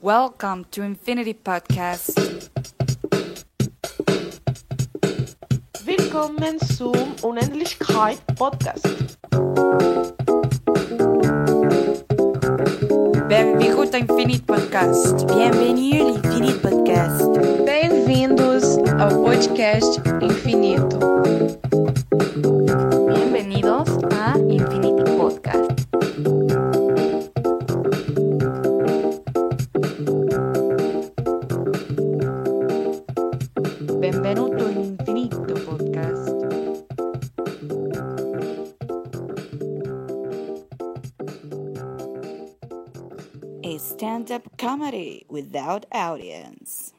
Welcome to Infinity Podcast. Willkommen zum Unendlichkeit Podcast. Benvingut ao Infinity Podcast. Bienvenue ao Infinite Podcast. Bem-vindos ao podcast Infinito. Without audience.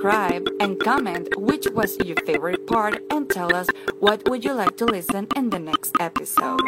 Subscribe and comment which was your favorite part and tell us what would you like to listen in the next episode.